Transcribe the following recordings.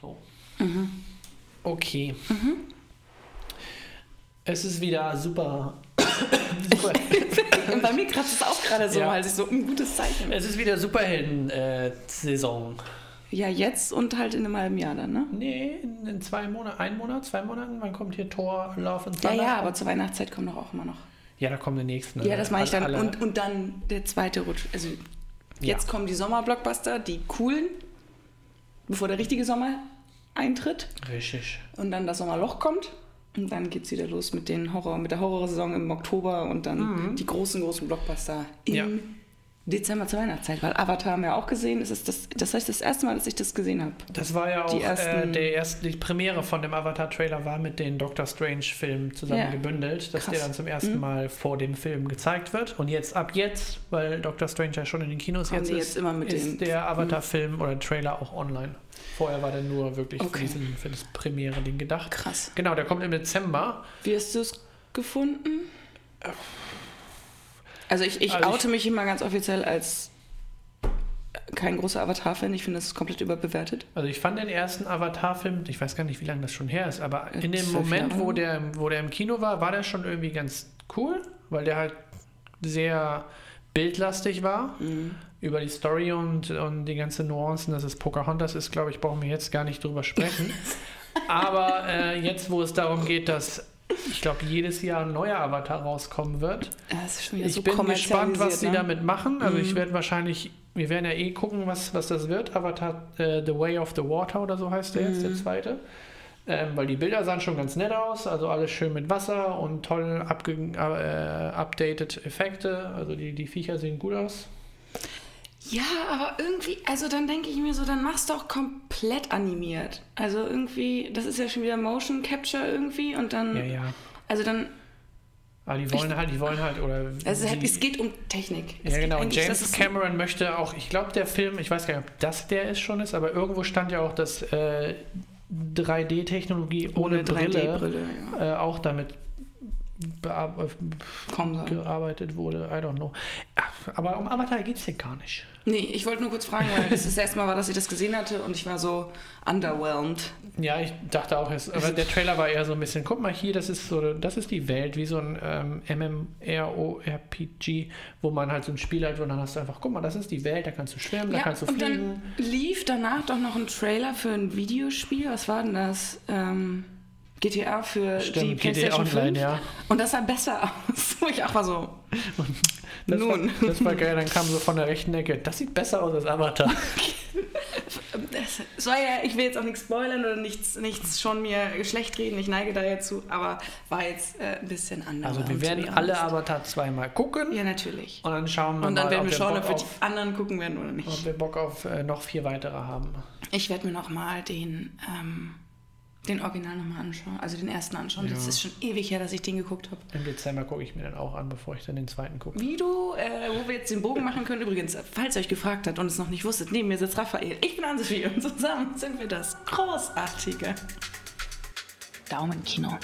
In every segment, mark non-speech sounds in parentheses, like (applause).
So. Okay. Es ist wieder super. (coughs) super Und (coughs) bei mir kratzt es auch gerade so, Ja. weil es so ein gutes Zeichen. es ist wieder Superhelden-Saison. Ja, jetzt und halt in einem halben Jahr dann, ne? nee, in, zwei Monaten, ein Monat, zwei Monaten, wann kommt hier Thor, Love Ja, Thunder? ja, aber zur Weihnachtszeit kommen doch auch immer noch. Ja, da kommen die nächsten. Ja, das meine ich dann. Alle- Und, und dann der zweite Rutsch. Also jetzt kommen die Sommerblockbuster, die coolen, bevor der richtige Sommer eintritt. Richtig. Und dann das Sommerloch kommt. Und dann geht es wieder los mit, den Horror, mit der Horrorsaison im Oktober und dann die großen, großen Blockbuster im Mhm. Ja. Dezember zur Weihnachtszeit. Weil Avatar haben wir auch gesehen. Das ist das, das heißt das erste Mal, dass ich das gesehen habe. Das war ja auch Die äh, ersten- der erste, die Premiere von dem Avatar-Trailer war mit den Doctor Strange-Filmen zusammen Ja. gebündelt, dass Krass. der dann zum ersten Mhm. Mal vor dem Film gezeigt wird. Und jetzt ab jetzt, weil Doctor Strange ja schon in den Kinos jetzt ist, jetzt mit ist den- Mhm. der Avatar-Film oder Trailer auch online. Vorher war der nur wirklich für, Okay. diesen, für das Premiere-Ding gedacht. Krass. Genau, der kommt im Dezember. Wie hast du es gefunden? Also ich, ich Also ich- oute mich immer ganz offiziell als kein großer Avatar-Fan. Ich finde, das ist komplett überbewertet. Also ich fand den ersten Avatar-Film, ich weiß gar nicht, wie lange das schon her ist, aber in dem Moment, Jahre. wo der, wo der im Kino war, war der schon irgendwie ganz cool, weil der halt sehr bildlastig war. Mhm. Über die Story und, und die ganzen Nuancen, dass es Pocahontas ist, glaube ich, brauchen wir jetzt gar nicht drüber sprechen. (laughs) aber äh, jetzt, wo es darum geht, dass ich glaube, jedes Jahr ein neuer Avatar rauskommen wird, Ja, das ist schon wieder ich so bin gespannt, was sie kommerzialisiert, ne? damit machen. Also ich Mhm. werde wahrscheinlich, wir werden ja eh gucken, was, was das wird. Avatar äh, The Way of the Water oder so heißt der jetzt, der Mhm. zweite. Ähm, weil die Bilder sahen schon ganz nett aus, also alles schön mit Wasser und toll abge äh, updated Effekte. Also die, die Viecher sehen gut aus. Ja, aber irgendwie, also dann denke ich mir so, dann machst du auch komplett animiert. Also irgendwie, das ist ja schon wieder Motion Capture irgendwie und dann, Ja, ja. also dann, Aber die wollen halt, die wollen halt, oder. also die, es geht um Technik. Es ja, genau. Und James Cameron möchte auch, ich glaube, der Film, ich weiß gar nicht, ob das der ist schon ist, aber irgendwo stand ja auch, dass äh, 3D-Technologie ohne, Ohne Brille, 3D-Brille, ja. äh, auch damit soll. gearbeitet wurde. I don't know. Aber um Avatar geht es hier gar nicht. Nee, ich wollte nur kurz fragen, weil das das erste Mal war, dass ich das gesehen hatte und ich war so underwhelmed. Ja, ich dachte auch, es, aber der Trailer war eher so ein bisschen, guck mal hier, das ist so, das ist die Welt, wie so ein ähm, MMORPG, wo man halt so ein Spiel hat, wo dann hast du einfach, guck mal, das ist die Welt, da kannst du schwimmen, da Ja, kannst du und fliegen. dann lief danach doch noch ein Trailer für ein Videospiel. Was war denn das? Ähm, GTA für die Stimmt, GTA PlayStation Online, 5. ja. Und das sah besser (laughs) aus. Wo ich auch war so, Das nun. War, das war geil, dann kam so von der rechten Ecke, das sieht besser aus als Avatar. Das soll ja, ich will jetzt auch nichts spoilern oder nichts, nichts schon mir schlecht reden, ich neige da jetzt zu, aber war jetzt äh, ein bisschen anders. Also wir werden alle Avatar zweimal gucken Ja, natürlich. und dann schauen wir Und dann mal, werden wir schauen, ob wir die anderen gucken werden oder nicht. ob wir Bock auf äh, noch vier weitere haben. Ich werde mir nochmal den, ähm, den Original nochmal anschauen, also den ersten anschauen. Das Ja. ist schon ewig her, dass ich den geguckt habe. Im Dezember gucke ich mir dann auch an, bevor ich dann den zweiten gucke. Wie du, äh, wo wir jetzt den Bogen machen können, übrigens, falls ihr euch gefragt habt und es noch nicht wusstet, neben mir sitzt Raphael. Ich bin Anne-Sophie und zusammen sind wir das großartige Daumenkino.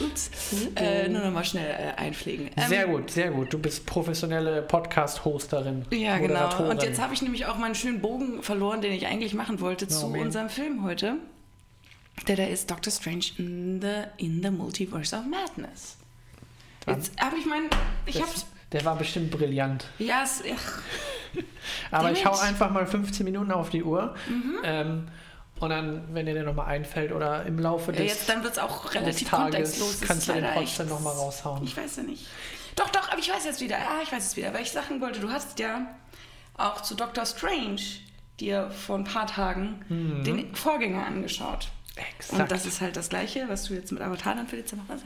Ups. Äh, nur noch mal schnell äh, einpflegen. Ähm, Sehr gut, sehr gut. Du bist professionelle Podcast-Hosterin. Ja, genau. Und jetzt habe ich nämlich auch meinen schönen Bogen verloren, den ich eigentlich machen wollte zu man. unserem Film heute. Der da ist Doctor Strange in the, in the Multiverse of Madness. Jetzt habe ich meinen. Ich hab's. der war bestimmt brillant. Ja, es, ach, (laughs) Aber ich hau einfach mal 15 Minuten auf die Uhr. Mhm. Ähm, und dann, wenn dir der nochmal einfällt oder im Laufe des, jetzt dann wird es auch relativ Tages, kontextlos. Kannst du den trotzdem nochmal raushauen. Ich weiß ja nicht. Doch, doch, aber ich weiß jetzt wieder. Ah, ich weiß jetzt wieder. Weil ich sagen wollte, du hast ja auch zu Doctor Strange dir vor ein paar Tagen den Vorgänger angeschaut. Exakt. Und das ist halt das Gleiche, was du jetzt mit Avatar dann für Dezember hast.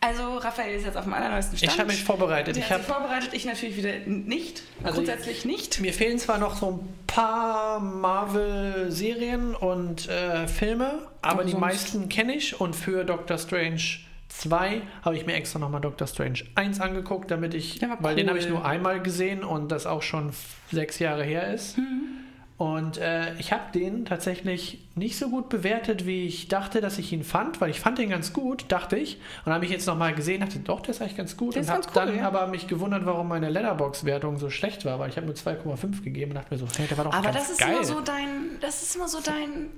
Also, Raphael ist jetzt auf dem allerneuesten Stand. ich habe mich vorbereitet. Der Ich habe vorbereitet, ich natürlich wieder nicht. Also grundsätzlich nicht. Mir fehlen zwar noch so ein paar Marvel-Serien und äh, Filme, aber Aber die meisten kenne ich. Und für Doctor Strange 2 habe ich mir extra nochmal Doctor Strange 1 angeguckt, damit ich, weil den cool. habe ich nur einmal gesehen und das auch schon sechs Jahre her ist. Mhm. Und äh, ich habe den tatsächlich nicht so gut bewertet, wie ich dachte, dass ich ihn fand, weil ich fand den ganz gut, dachte ich. Und habe ich jetzt nochmal gesehen, dachte, doch, der ist eigentlich ganz gut. Der und habe cool, dann ja. aber mich gewundert, warum meine Letterbox-Wertung so schlecht war, weil ich habe nur 2,5 gegeben und dachte mir so, hey, der war doch Aber ganz das ist geil. immer so dein, das ist immer so dein,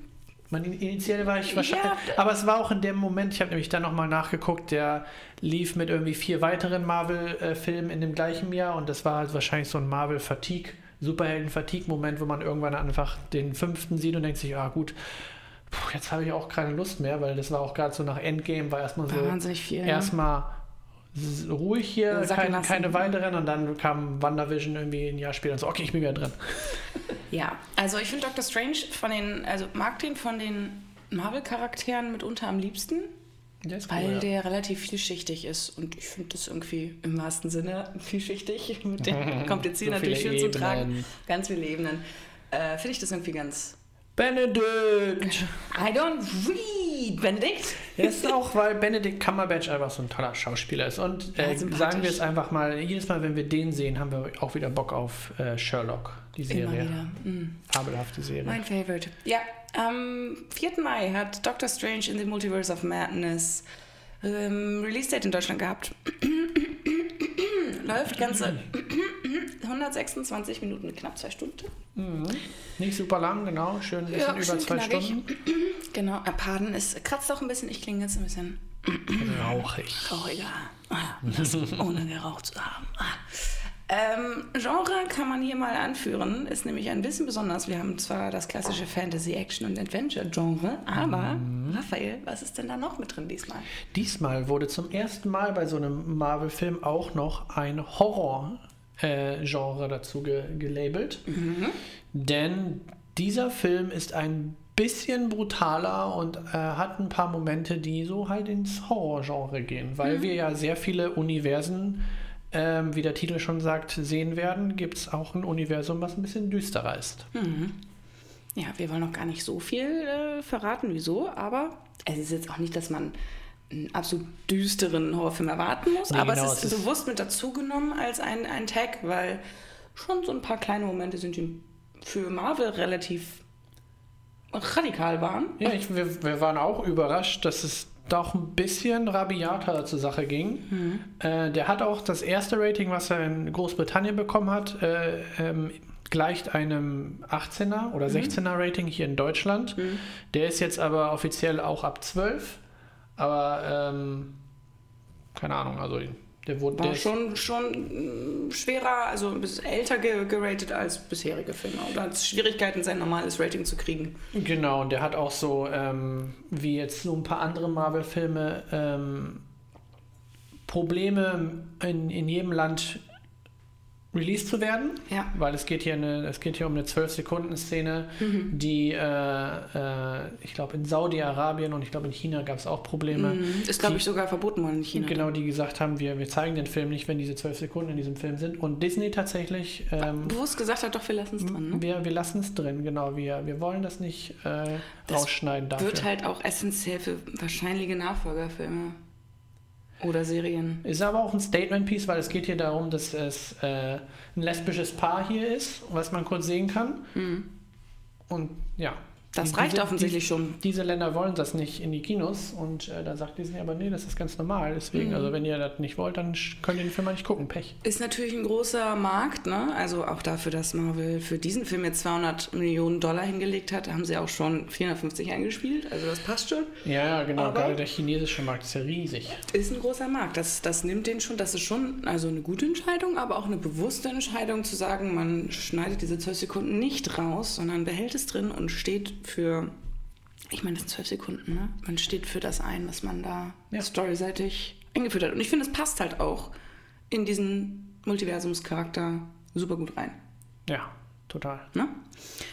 Mein initiell war ich wahrscheinlich. Ja. aber es war auch in dem Moment, ich habe nämlich dann nochmal nachgeguckt, der lief mit irgendwie vier weiteren Marvel-Filmen in dem gleichen Jahr und das war halt wahrscheinlich so ein Marvel-Fatigue, Superhelden-Fatigue-Moment, wo man irgendwann einfach den fünften sieht und denkt sich, ah gut, puh, jetzt habe ich auch keine Lust mehr, weil das war auch gerade so nach Endgame, war erstmal so wahnsinnig viel. ne? erstmal s- ruhig hier, Sacken keine, keine weiteren und dann kam WandaVision irgendwie ein Jahr später und so, okay, ich bin wieder drin. (laughs) Ja, also ich finde Doctor Strange von den, also mag den von den Marvel-Charakteren mitunter am liebsten, Der weil cool, ja. der relativ vielschichtig ist und ich finde das irgendwie im wahrsten Sinne (laughs) vielschichtig mit dem (laughs) kompliziert So natürlich schön zu tragen. Ebenen. Ganz viele Ebenen. Äh, finde ich das irgendwie ganz. Benedict! I don't read, Benedikt. Ja, ist auch, weil Benedict Cumberbatch einfach so ein toller Schauspieler ist. Und äh, Ja, sagen wir es einfach mal, jedes Mal, wenn wir den sehen, haben wir auch wieder Bock auf äh, Sherlock, die Immer Serie. wieder. Mm. Fabelhafte Serie. Mein Favorite. Ja, am 4. Mai hat Doctor Strange in the Multiverse of Madness ähm, Release-Date in Deutschland gehabt. (clears throat) Läuft ganze (clears throat) 126 Minuten, knapp zwei Stunden. Mhm. Nicht super lang, genau. Schön ein bisschen über schön zwei knackig. Stunden. (clears throat) Genau, äh, Pardon, es kratzt auch ein bisschen, ich klinge jetzt ein bisschen (clears throat) Rauchig. trauriger, ah, (laughs) ohne geraucht zu haben. Ah. Ähm, Genre kann man hier mal anführen, ist nämlich ein bisschen besonders. Wir haben zwar das klassische Fantasy, Action und Adventure-Genre, aber Mhm. Raphael, was ist denn da noch mit drin diesmal? Diesmal wurde zum ersten Mal bei so einem Marvel-Film auch noch ein Horror-Genre dazu ge gelabelt. Denn dieser Film ist ein bisschen brutaler und äh, hat ein paar Momente, die so halt ins Horror-Genre gehen. Weil wir ja sehr viele Universen, ähm, wie der Titel schon sagt, sehen werden, gibt es auch ein Universum, was ein bisschen düsterer ist. Ja, wir wollen noch gar nicht so viel äh, verraten, wieso, aber es ist jetzt auch nicht, dass man einen absolut düsteren Horrorfilm erwarten muss, Nee, aber genau, es ist es ist- bewusst mit dazugenommen als ein, ein Tag, weil schon so ein paar kleine Momente sind, die für Marvel relativ radikal waren. Ja, ich, wir, wir waren auch überrascht, dass es doch ein bisschen rabiater zur Sache ging. Äh, der hat auch das erste Rating, was er in Großbritannien bekommen hat, äh, ähm, gleicht einem 18er oder 16er Rating hier in Deutschland. Der ist jetzt aber offiziell auch ab 12. Aber ähm, keine Ahnung, also der wurde War der schon, schon mm, schwerer, also ein bisschen älter ge- geratet als bisherige Filme. Oder hat Schwierigkeiten, sein normales Rating zu kriegen. Genau, und der hat auch so, ähm, wie jetzt so ein paar andere Marvel-Filme, ähm, Probleme in, in jedem Land released zu werden. Ja. Weil es geht hier, eine, es geht hier um eine 12-Sekunden-Szene, die, äh, äh, ich glaube, in Saudi-Arabien und ich glaube, in China gab es auch Probleme. Mhm. Ist, glaube ich, sogar verboten worden in China. Genau, die gesagt haben, wir, wir zeigen den Film nicht, wenn diese 12 Sekunden in diesem Film sind. Und Disney tatsächlich ähm, Bewusst gesagt hat, doch, wir lassen es drin. Ne? wir, wir lassen es drin, genau. Wir, wir wollen das nicht äh, Das rausschneiden dafür. Wird halt auch essentiell für wahrscheinliche Nachfolgerfilme oder Serien. Ist aber auch ein Statement-Piece, weil es geht hier darum, dass es äh, ein lesbisches Paar hier ist, was man kurz sehen kann. Und ja. Das die- reicht diese, offensichtlich die, schon. Diese Länder wollen das nicht in die Kinos und äh, da sagt Disney aber, nee, das ist ganz normal. Deswegen, Mhm. also wenn ihr das nicht wollt, dann könnt ihr den Film mal nicht gucken. Pech. Ist natürlich ein großer Markt, ne? Also auch dafür, dass Marvel für diesen Film jetzt 200 Millionen Dollar hingelegt hat, haben sie auch schon 450 eingespielt. Also das passt schon. Ja, ja, genau. Aber- Gerade der chinesische Markt ist ja riesig. Ist ein großer Markt. Das, das nimmt den schon, das ist schon also eine gute Entscheidung, aber auch eine bewusste Entscheidung zu sagen, man schneidet diese 12 Sekunden nicht raus, sondern behält es drin und steht für, ich meine, das sind 12 Sekunden, ne? Man steht für das ein, was man da Ja. storyseitig eingeführt hat. Und ich finde, es passt halt auch in diesen Multiversumscharakter super gut rein. Ja, total. Ne?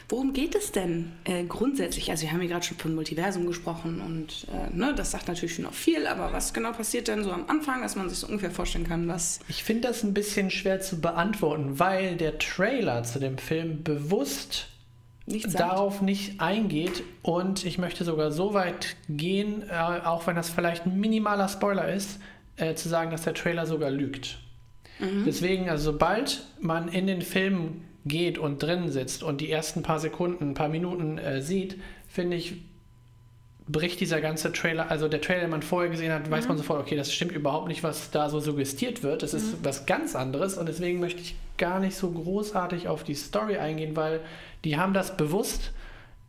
Worum geht es denn äh, grundsätzlich? Also wir haben hier gerade schon von Multiversum gesprochen und äh, ne, das sagt natürlich schon noch viel, aber was genau passiert denn so am Anfang, dass man sich so ungefähr vorstellen kann, was... Ich finde das ein bisschen schwer zu beantworten, weil der Trailer zu dem Film bewusst Nichts sagt. darauf nicht eingeht und ich möchte sogar so weit gehen, äh, auch wenn das vielleicht ein minimaler Spoiler ist, äh, zu sagen, dass der Trailer sogar lügt. Deswegen, also sobald man in den Film geht und drin sitzt und die ersten paar Sekunden, ein paar Minuten äh, sieht, finde ich, bricht dieser ganze Trailer, also der Trailer, den man vorher gesehen hat, weiß man sofort, okay, das stimmt überhaupt nicht, was da so suggestiert wird. Das ist was ganz anderes und deswegen möchte ich gar nicht so großartig auf die Story eingehen, weil die haben das bewusst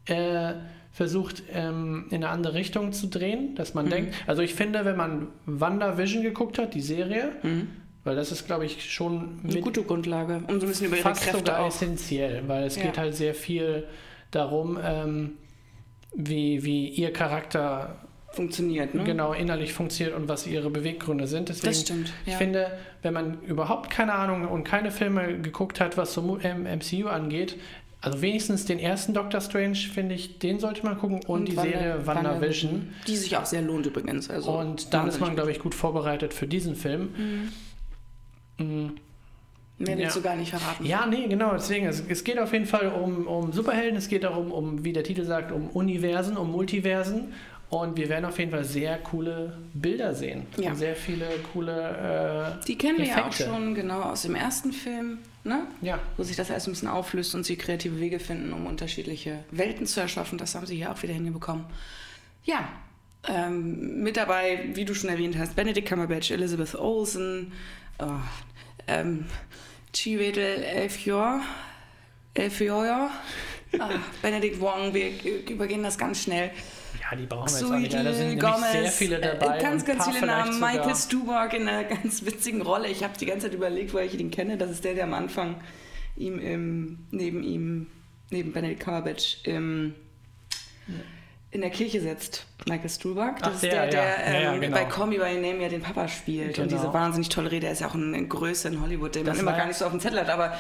äh, versucht, ähm, in eine andere Richtung zu drehen, dass man denkt, also ich finde, wenn man WandaVision geguckt hat, die Serie, weil das ist, glaube ich, schon Eine gute Grundlage, um so ein bisschen über ihre fast Kräfte sogar auch. essentiell, weil es Ja. geht halt sehr viel darum, ähm, wie, wie ihr Charakter Funktioniert, ne? genau innerlich funktioniert und was ihre Beweggründe sind. Deswegen, Das stimmt, ich ja. finde, wenn man überhaupt keine Ahnung und keine Filme geguckt hat, was so MCU angeht, also wenigstens den ersten Doctor Strange, finde ich, den sollte man gucken und, die Wanda- Serie WandaVision. Die sich auch sehr lohnt übrigens. Also Und dann ist man, glaube ich, gut vorbereitet für diesen Film. Mm. Mehr willst Ja. du gar nicht verraten. Ja, nee, genau. Deswegen, es, es geht auf jeden Fall um, um Superhelden, es geht darum, um, wie der Titel sagt, um Universen, um Multiversen. Und wir werden auf jeden Fall sehr coole Bilder sehen. Ja. Und sehr viele coole. Die kennen wir ja auch schon genau aus dem ersten Film, ne? Äh, ja, wo sich das alles ein bisschen auflöst und sie kreative Wege finden, um unterschiedliche Welten zu erschaffen. Das haben sie hier auch wieder hinbekommen. Ja, ähm, mit dabei, wie du schon erwähnt hast, Benedict Cumberbatch, Elizabeth Olsen, oh, ähm, Chiwetel Ejiofor, Ejiofor, ah, Benedict Wong, wir übergehen das ganz schnell. Ja, die brauchen wir jetzt auch nicht. Da sind Gomez, sehr viele dabei. äh, ganz, und ein ganz paar viele Namen. Michael Stuback in einer (laughs) ganz witzigen Rolle. Ich habe die ganze Zeit überlegt, woher ich ihn kenne. Das ist der, der am Anfang ihm im, neben ihm, neben Benedict Cumberbatch im, in der Kirche sitzt. Michael Stuback. Das Ach, ist der, der, der ja. Ja, ja, ähm, genau. bei Call Me By Your Name ja den Papa spielt. Und Genau. diese wahnsinnig tolle Rede. Er ist ja auch eine Größe in Hollywood, den Das man immer gar nicht so auf dem Zettel hat. Aber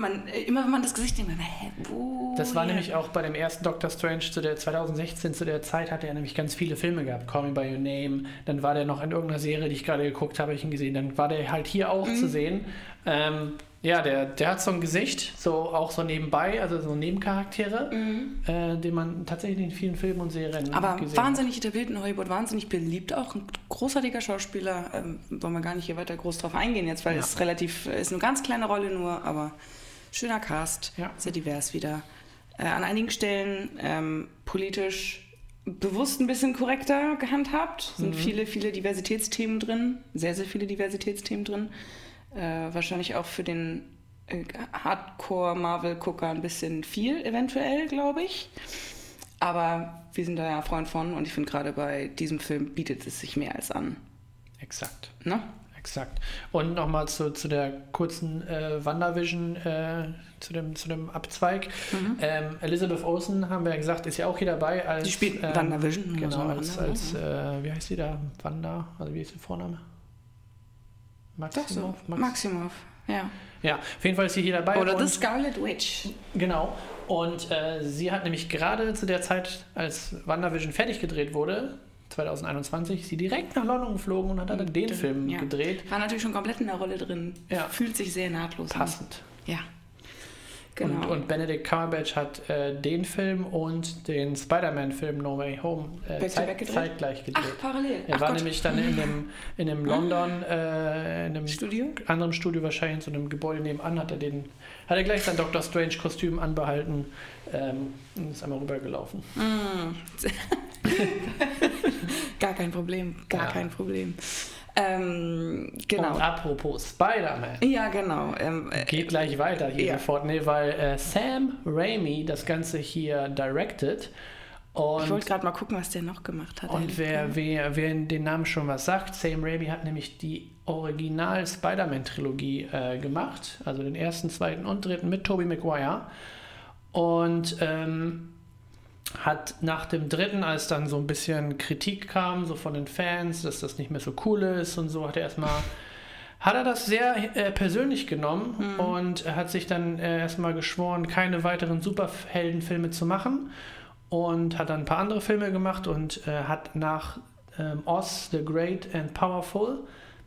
man, äh, immer wenn man das Gesicht denkt, man, hä, wo? Das war nämlich auch bei dem ersten Doctor Strange zu der 2016, zu der Zeit hatte er nämlich ganz viele Filme gehabt. Call Me By Your Name, dann war der noch in irgendeiner Serie, die ich gerade geguckt habe, hab ich ihn gesehen. Dann war der halt hier auch Mhm. zu sehen. Ähm, ja, der, der hat so ein Gesicht, so auch so nebenbei, also so Nebencharaktere, äh, den man tatsächlich in vielen Filmen und Serien Mhm. Aber gesehen wahnsinnig etabliert in Hollywood, wahnsinnig beliebt, auch ein großartiger Schauspieler. Ähm, wollen wir gar nicht hier weiter groß drauf eingehen jetzt, weil Ja. es relativ, ist eine ganz kleine Rolle nur, aber schöner Cast, Ja. sehr divers wieder. Äh, an einigen Stellen ähm, politisch bewusst ein bisschen korrekter gehandhabt. Sind Mhm. viele, viele Diversitätsthemen drin, sehr, sehr viele Diversitätsthemen drin. Äh, wahrscheinlich auch für den äh, Hardcore-Marvel-Gucker ein bisschen viel, eventuell, glaube ich. Aber wir sind da ja Freund von und ich finde gerade bei diesem Film bietet es sich mehr als an. Exakt. Ne? Exakt. Und nochmal zu, zu der kurzen äh, WandaVision, äh, zu, dem, zu dem Abzweig. Ähm, Elizabeth Olsen, haben wir ja gesagt, ist ja auch hier dabei. Als, Die spielt ähm, WandaVision, muss Genau, als, sagen, als äh, wie heißt sie da? Wanda, also wie ist der Vorname? Doch so. Maximov? Max- Maximov, ja. ja, auf jeden Fall ist sie hier dabei. Oder The Scarlet Witch. Genau. Und äh, sie hat nämlich gerade zu der Zeit, als WandaVision fertig gedreht wurde, 2021, ist sie direkt nach London geflogen und hat dann den Film Ja. gedreht. War natürlich schon komplett in der Rolle drin. Ja. Fühlt sich sehr nahtlos an. Passend. Ja. Genau. Und, und Benedict Cumberbatch hat äh, den Film und den Spider-Man-Film No Way Home äh, zeit, gedreht? zeitgleich gedreht. Ach, parallel. er Ach war Gott. nämlich dann in einem, in einem London, äh, in einem Studio? anderen Studio wahrscheinlich, in so einem Gebäude nebenan, hat er den, hat er gleich sein Doctor Strange-Kostüm anbehalten ähm, und ist einmal rübergelaufen. Mm. (laughs) (laughs) Gar kein Problem, gar Ja. kein Problem. Ähm, genau. Und apropos Spider-Man. Ja, genau. Ähm, äh, Geht gleich weiter hier Ja. sofort, nee, weil äh, Sam Raimi das Ganze hier directed. Und ich wollte gerade mal gucken, was der noch gemacht hat. Und wer, wer, wer den Namen schon was sagt, Sam Raimi hat nämlich die Original Spider-Man-Trilogie äh, gemacht, also den ersten, zweiten und dritten mit Tobey Maguire. Und ähm, hat nach dem dritten, als dann so ein bisschen Kritik kam, so von den Fans, dass das nicht mehr so cool ist und so, hat er erstmal (laughs) hat er das sehr äh, persönlich genommen und er hat sich dann äh, erstmal geschworen, keine weiteren Superheldenfilme zu machen und hat dann ein paar andere Filme gemacht und äh, hat nach ähm, Oz, The Great and Powerful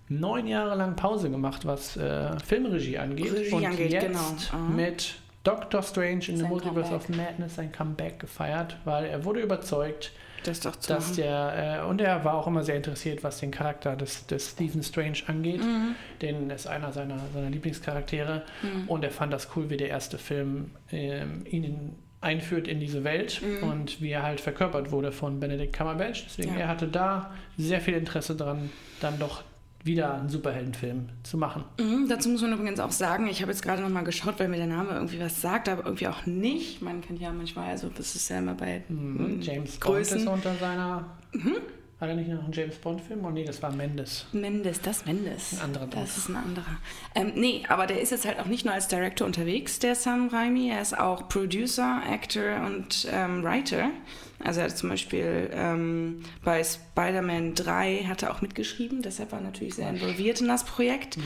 neun Jahre lang Pause gemacht, was äh, Filmregie angeht. Regie und angeht, jetzt genau. Mit Doctor Strange in the Multiverse Comeback. of Madness sein Comeback gefeiert, weil er wurde überzeugt, Das ist doch zu dass der, äh, und er war auch immer sehr interessiert, was den Charakter des, des Stephen Strange angeht. Mhm. Den ist einer seiner, seiner Lieblingscharaktere. Und er fand das cool, wie der erste Film ähm, ihn in, einführt in diese Welt Mhm. und wie er halt verkörpert wurde von Benedict Cumberbatch. Deswegen, Ja. er hatte da sehr viel Interesse dran, dann doch wieder einen Superheldenfilm zu machen. Mhm, dazu muss man übrigens auch sagen, ich habe jetzt gerade nochmal geschaut, weil mir der Name irgendwie was sagt, aber irgendwie auch nicht. Man kennt ja manchmal, also das ist ja immer bei Mhm. James Bond Größen. ist unter seiner. Hat er nicht noch einen James Bond-Film? Oh nee, das war Mendes. Mendes, das Mendes. Ein anderer Das ist ein anderer. Ähm, nee, aber der ist jetzt halt auch nicht nur als Director unterwegs, der Sam Raimi. Er ist auch Producer, Actor und ähm, Writer. Also er hat zum Beispiel ähm, bei Spider-Man 3 hat er auch mitgeschrieben, deshalb war er natürlich sehr involviert in das Projekt.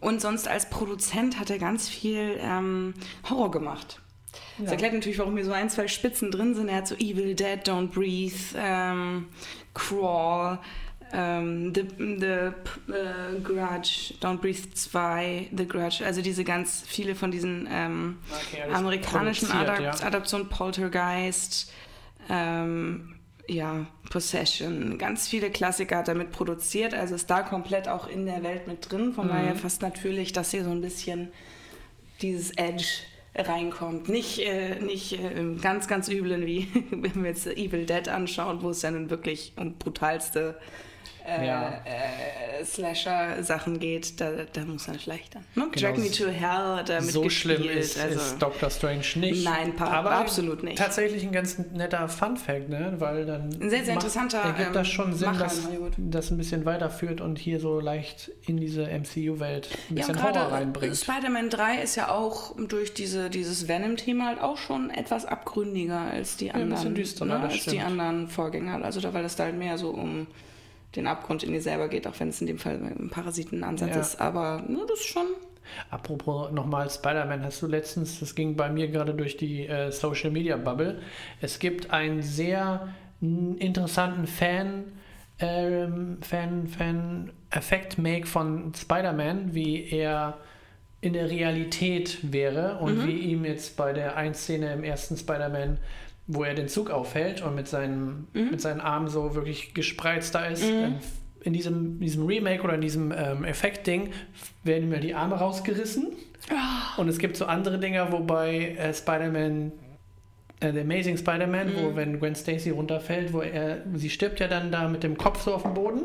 Und sonst als Produzent hat er ganz viel ähm, Horror gemacht. Das Ja. erklärt natürlich, warum hier so ein, zwei Spitzen drin sind. Er hat so Evil Dead, Don't Breathe, ähm, Crawl, ähm, The, the äh, Grudge, Don't Breathe 2, The Grudge. Also diese ganz viele von diesen ähm, Okay, amerikanischen Adap ja. Adaptionen, Poltergeist, ähm, ja, Possession, ganz viele Klassiker hat er mit produziert, also ist da komplett auch in der Welt mit drin. Von Mhm. daher fast natürlich, dass hier so ein bisschen dieses Edge reinkommt. Nicht, äh, nicht äh, im ganz, ganz üblen, wie (laughs) wenn wir jetzt Evil Dead anschauen, wo es ja nun wirklich um brutalste äh, Ja. äh, Slasher-Sachen geht. Da, da muss man vielleicht dann. Ne? Genau, Drag Me to Hell hat er so schlimm mitgespielt, ist, also- ist Doctor Strange nicht. Nein, pa- aber absolut nicht. Tatsächlich ein ganz netter Fun-Fact, ne? weil dann Ein sehr, sehr macht- interessanter, ergibt das ähm, schon Sinn, Macher dass das ein bisschen weiterführt und hier so leicht in diese MCU-Welt ein Ja, bisschen und Horror reinbringt. Spider-Man 3 ist ja auch durch diese, dieses Venom-Thema halt auch schon etwas abgründiger als die ein anderen, bisschen düsterer, ne, das als die stimmt. anderen Vorgänger. Also da, weil es da halt mehr so um den Abgrund in dir selber geht, auch wenn es in dem Fall ein Parasitenansatz Ja. ist. Aber ne, das ist schon. Apropos nochmal Spider-Man, hast du letztens, das ging bei mir gerade durch die äh, Social Media Bubble, es gibt einen sehr interessanten Fan, ähm, Fan, Fan Effekt-Make von Spider-Man, wie er in der Realität wäre und wie ihm jetzt bei der einen Szene im ersten Spider-Man, wo er den Zug aufhält und mit seinen, mit seinen Armen so wirklich gespreizt da ist, dann in diesem, diesem Remake oder in diesem ähm, Effekt-Ding werden mir die Arme rausgerissen. Und es gibt so andere Dinger, wobei äh, Spider-Man, äh, The Amazing Spider-Man, wo wenn Gwen Stacy runterfällt, wo er, sie stirbt ja dann da mit dem Kopf so auf dem Boden.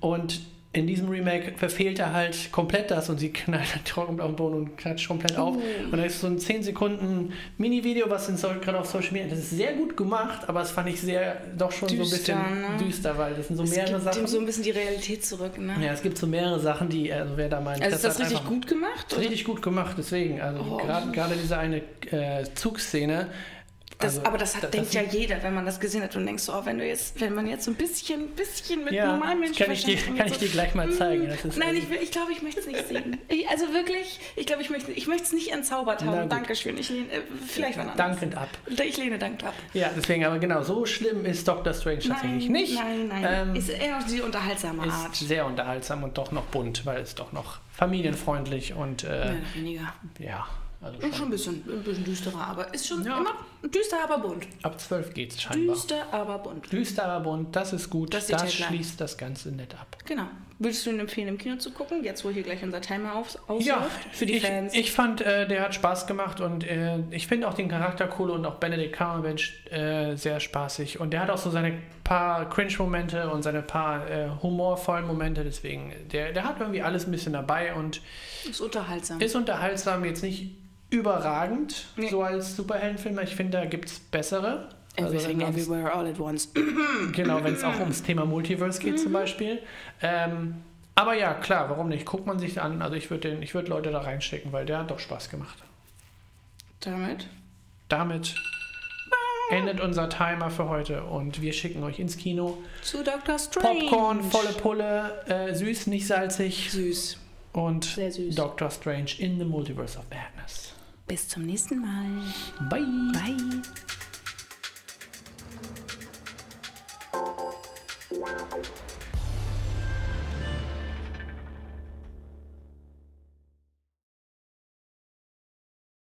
Und in diesem Remake verfehlt er halt komplett das und sie knallt halt trocken auf den Boden und klatscht komplett auf. Und da ist so ein 10 Sekunden Mini-Video, was in so, gerade auf Social Media, das ist sehr gut gemacht, aber das fand ich sehr, doch schon so Düster, ein bisschen ne? düster, weil das sind so Es mehrere gibt Sachen. ihm so ein bisschen die Realität zurück. Ne? ja, es gibt so mehrere Sachen, die, also wer da meint, also ist das richtig gut gemacht? richtig gut gemacht, deswegen. Also Oh. gerade gerade diese eine äh, Zugszene. Das, also, aber das, hat, das- denkt ja jeder, wenn man das gesehen hat und denkst so, oh, wenn du jetzt, wenn man jetzt so ein bisschen, bisschen mit Ja, normalen Menschen kann ich dir- kann ich dir gleich mal zeigen. Das ist Nein, also- ich, ich glaube, ich möchte es nicht sehen. (laughs) Ich, also wirklich, ich glaube, ich möchte, ich möchte es nicht entzaubert haben. Dankeschön. Ich lehne, äh, vielleicht wann anders. Dankend ab. Ich lehne dankend ab. Ja, deswegen, aber genau, so schlimm ist Doctor Strange tatsächlich nein, nicht. Nein, nein. Ähm, ist eher auf die unterhaltsame ist Art. sehr unterhaltsam und doch noch bunt, weil es doch noch familienfreundlich und Mehr äh, weniger. ja, also Schon schon. ein bisschen, ein bisschen düsterer, aber ist schon Ja. immer düster, aber bunt. Ab 12 geht's scheinbar. Düster, aber bunt. Düster, aber bunt, das ist gut. Das Das, schließt das Ganze nett ab. Genau. Würdest du ihn empfehlen, im Kino zu gucken, jetzt wo hier gleich unser Timer auf, ausläuft? Ja, für die ich, Fans. Ich fand, äh, der hat Spaß gemacht und äh, ich finde auch den Charakter cool und auch Benedict Cumberbatch äh, sehr spaßig. Und der hat auch so seine paar Cringe-Momente und seine paar äh, humorvollen Momente. Deswegen, der, der hat irgendwie alles ein bisschen dabei und ist unterhaltsam. ist unterhaltsam, jetzt nicht überragend, Nee. so als Superheldenfilm. Ich finde, da gibt es bessere. Also, Everything, man's- everywhere, all at once. (clears throat) Genau, wenn es auch ums Thema Multiverse geht zum Beispiel. Ähm, aber ja, klar, warum nicht? Guckt man sich an. Also ich würde würd Leute da reinstecken, weil der hat doch Spaß gemacht. Damit? Damit endet unser Timer für heute und wir schicken euch ins Kino. Zu Dr. Strange. Popcorn, volle Pulle, äh, süß, nicht salzig Süß. und Sehr süß. Doctor Strange in the Multiverse of Madness. Bis zum nächsten Mal. Bye! Bye.